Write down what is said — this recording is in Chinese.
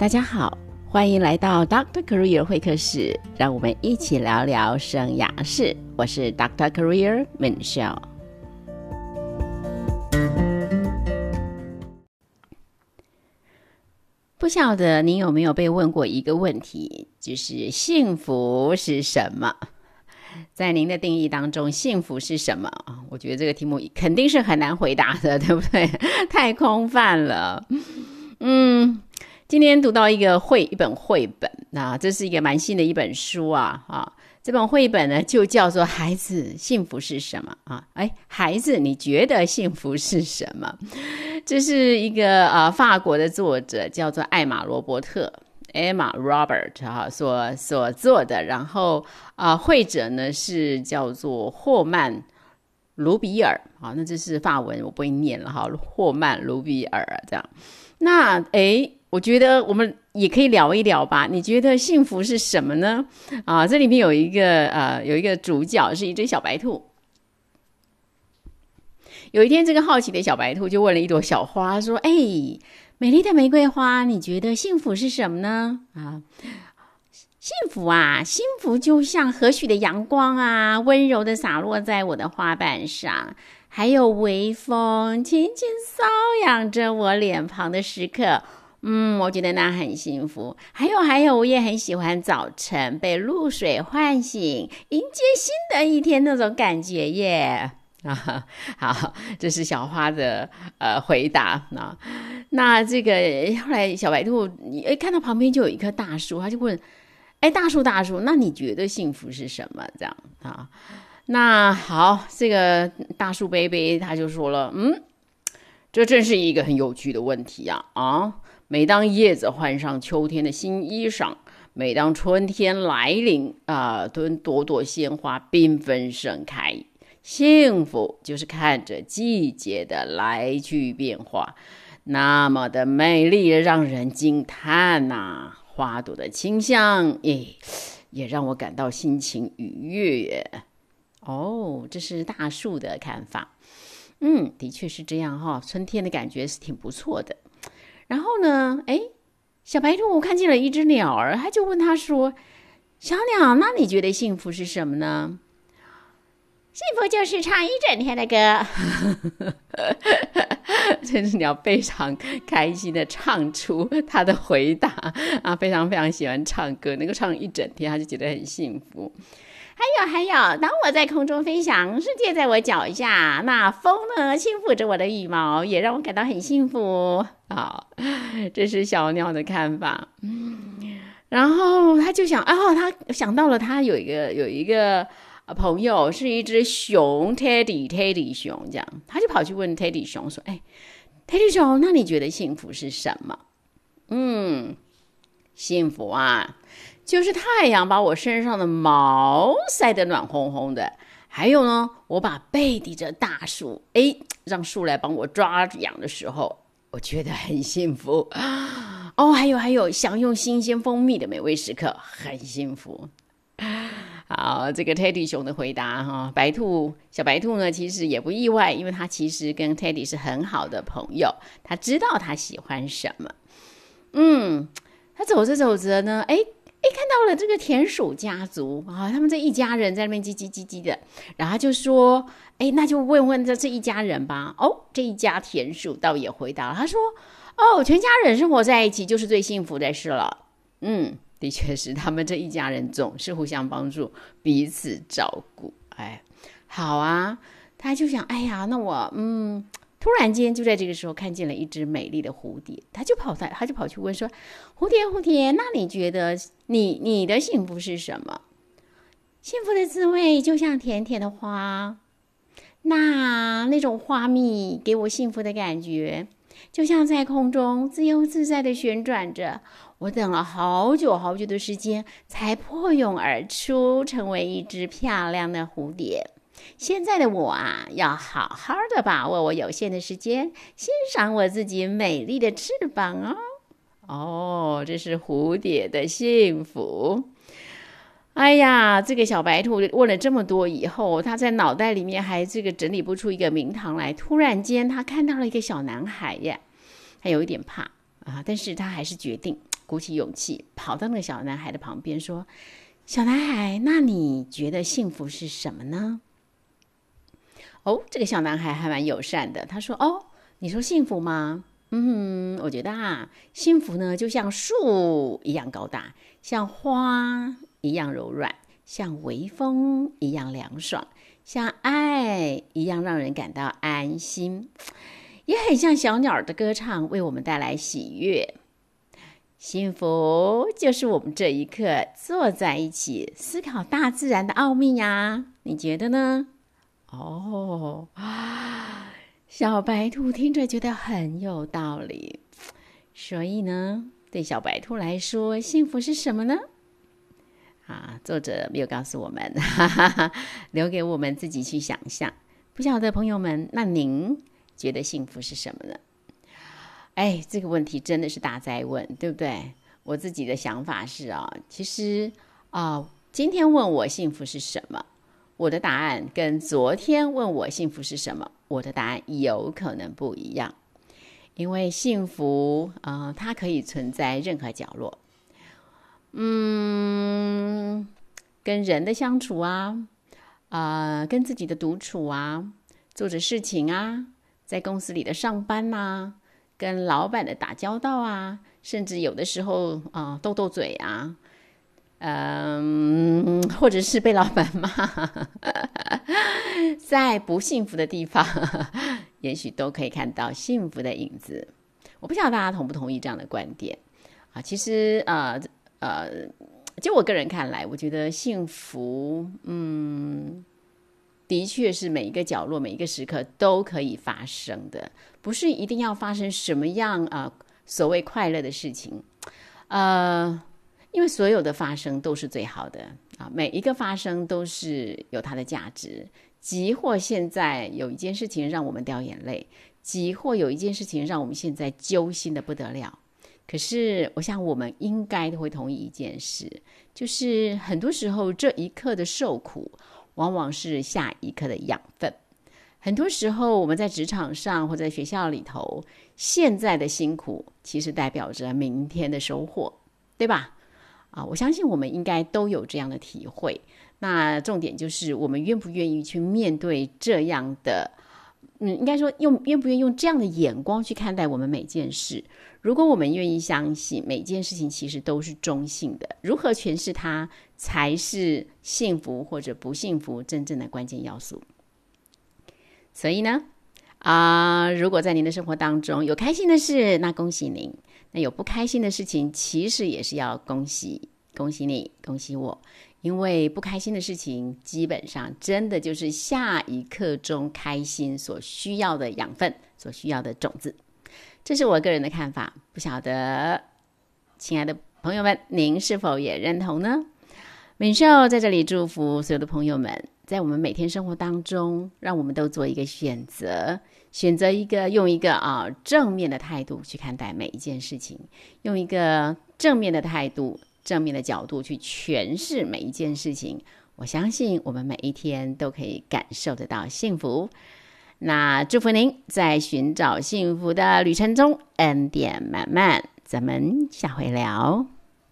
大家好，欢迎来到 Doctor Career 会客室，让我们一起聊聊生涯事。我是 Doctor Career Michelle。不晓得您有没有被问过一个问题，就是幸福是什么？在您的定义当中，幸福是什么？我觉得这个题目肯定是很难回答的，对不对？太空泛了。嗯，今天读到一个绘一本绘本，那这是一个蛮新的一本书啊啊！这本绘本呢就叫做《孩子幸福是什么》啊？哎，孩子，你觉得幸福是什么？这是一个呃法国的作者叫做艾玛罗伯特 （Emma Robert） 哈所所做的，然后啊绘者呢是叫做霍曼卢比尔啊，那这是法文我不会念了哈，霍曼卢比尔这样。那诶，我觉得我们也可以聊一聊吧。你觉得幸福是什么呢？啊，这里面有一个呃，有一个主角是一只小白兔。有一天，这个好奇的小白兔就问了一朵小花说：“哎，美丽的玫瑰花，你觉得幸福是什么呢？”啊，幸福啊，幸福就像和煦的阳光啊，温柔的洒落在我的花瓣上。还有微风轻轻搔痒着我脸庞的时刻，嗯，我觉得那很幸福。还有，还有，我也很喜欢早晨被露水唤醒，迎接新的一天那种感觉耶。啊，好，这是小花的呃回答。那那这个后来小白兔哎看到旁边就有一棵大树，他就问：哎，大树大树，那你觉得幸福是什么？这样啊？那好，这个大树贝贝他就说了，嗯，这真是一个很有趣的问题呀！啊，每当叶子换上秋天的新衣裳，每当春天来临，啊，朵朵朵鲜花缤纷盛开，幸福就是看着季节的来去变化，那么的美丽，让人惊叹呐！花朵的清香，诶，也让我感到心情愉悦。哦，这是大树的看法。嗯，的确是这样哈。春天的感觉是挺不错的。然后呢，哎，小白兔看见了一只鸟儿，他就问他说：“小鸟，那你觉得幸福是什么呢？”幸福就是唱一整天的歌。这只鸟非常开心的唱出他的回答啊，非常非常喜欢唱歌，能够唱一整天，他就觉得很幸福。还有还有，当我在空中飞翔，世界在我脚下，那风呢轻抚着我的羽毛，也让我感到很幸福。好，这是小鸟的看法。然后他就想，哦，他想到了，他有一个有一个朋友是一只熊，Teddy，Teddy 熊这样，他就跑去问 Teddy 熊说：“哎，Teddy 熊，那你觉得幸福是什么？”嗯，幸福啊。就是太阳把我身上的毛晒得暖烘烘的，还有呢，我把背抵着大树，哎，让树来帮我抓痒的时候，我觉得很幸福。哦，还有还有，享用新鲜蜂蜜的美味时刻，很幸福。好，这个 Teddy 熊的回答哈，白兔小白兔呢，其实也不意外，因为它其实跟 Teddy 是很好的朋友，他知道他喜欢什么。嗯，他走着走着呢，哎。哎，看到了这个田鼠家族啊，他们这一家人在那边叽叽叽叽的，然后就说：“哎，那就问问这这一家人吧。”哦，这一家田鼠倒也回答了，他说：“哦，全家人生活在一起就是最幸福的事了。”嗯，的确是，他们这一家人总是互相帮助，彼此照顾。哎，好啊，他就想：“哎呀，那我嗯。”突然间，就在这个时候，看见了一只美丽的蝴蝶，他就跑在，他就跑去问说：“蝴蝶，蝴蝶，那你觉得你你的幸福是什么？幸福的滋味就像甜甜的花，那那种花蜜给我幸福的感觉，就像在空中自由自在的旋转着。我等了好久好久的时间，才破蛹而出，成为一只漂亮的蝴蝶。”现在的我啊，要好好的把握我有限的时间，欣赏我自己美丽的翅膀哦。哦，这是蝴蝶的幸福。哎呀，这个小白兔问了这么多以后，他在脑袋里面还这个整理不出一个名堂来。突然间，他看到了一个小男孩呀，他有一点怕啊，但是他还是决定鼓起勇气跑到那个小男孩的旁边说：“小男孩，那你觉得幸福是什么呢？”哦，这个小男孩还蛮友善的，他说：“哦，你说幸福吗？嗯，我觉得啊，幸福呢就像树一样高大，像花一样柔软，像微风一样凉爽，像爱一样让人感到安心，也很像小鸟的歌唱，为我们带来喜悦。幸福就是我们这一刻坐在一起思考大自然的奥秘呀，你觉得呢？”哦，小白兔听着觉得很有道理，所以呢，对小白兔来说，幸福是什么呢？啊，作者没有告诉我们，哈哈哈，留给我们自己去想象。不晓得朋友们，那您觉得幸福是什么呢？哎，这个问题真的是大灾问，对不对？我自己的想法是啊，其实啊，今天问我幸福是什么？我的答案跟昨天问我幸福是什么，我的答案有可能不一样，因为幸福啊，它可以存在任何角落。嗯，跟人的相处啊，啊，跟自己的独处啊，做着事情啊，在公司里的上班呐，跟老板的打交道啊，甚至有的时候啊，斗斗嘴啊。嗯，或者是被老板骂，在不幸福的地方，也许都可以看到幸福的影子。我不晓得大家同不同意这样的观点啊？其实，呃呃，就我个人看来，我觉得幸福，嗯，的确是每一个角落、每一个时刻都可以发生的，不是一定要发生什么样啊所谓快乐的事情，呃。因为所有的发生都是最好的啊，每一个发生都是有它的价值。即或现在有一件事情让我们掉眼泪，即或有一件事情让我们现在揪心的不得了，可是我想我们应该都会同意一件事，就是很多时候这一刻的受苦，往往是下一刻的养分。很多时候我们在职场上或在学校里头，现在的辛苦其实代表着明天的收获，对吧？啊，我相信我们应该都有这样的体会。那重点就是我们愿不愿意去面对这样的，嗯，应该说用愿不愿意用这样的眼光去看待我们每件事。如果我们愿意相信每件事情其实都是中性的，如何诠释它才是幸福或者不幸福真正的关键要素。所以呢，啊，如果在您的生活当中有开心的事，那恭喜您。那有不开心的事情，其实也是要恭喜恭喜你，恭喜我，因为不开心的事情，基本上真的就是下一刻中开心所需要的养分，所需要的种子。这是我个人的看法，不晓得亲爱的朋友们，您是否也认同呢？敏秀在这里祝福所有的朋友们，在我们每天生活当中，让我们都做一个选择。选择一个用一个啊正面的态度去看待每一件事情，用一个正面的态度、正面的角度去诠释每一件事情。我相信我们每一天都可以感受得到幸福。那祝福您在寻找幸福的旅程中恩典满满。咱们下回聊。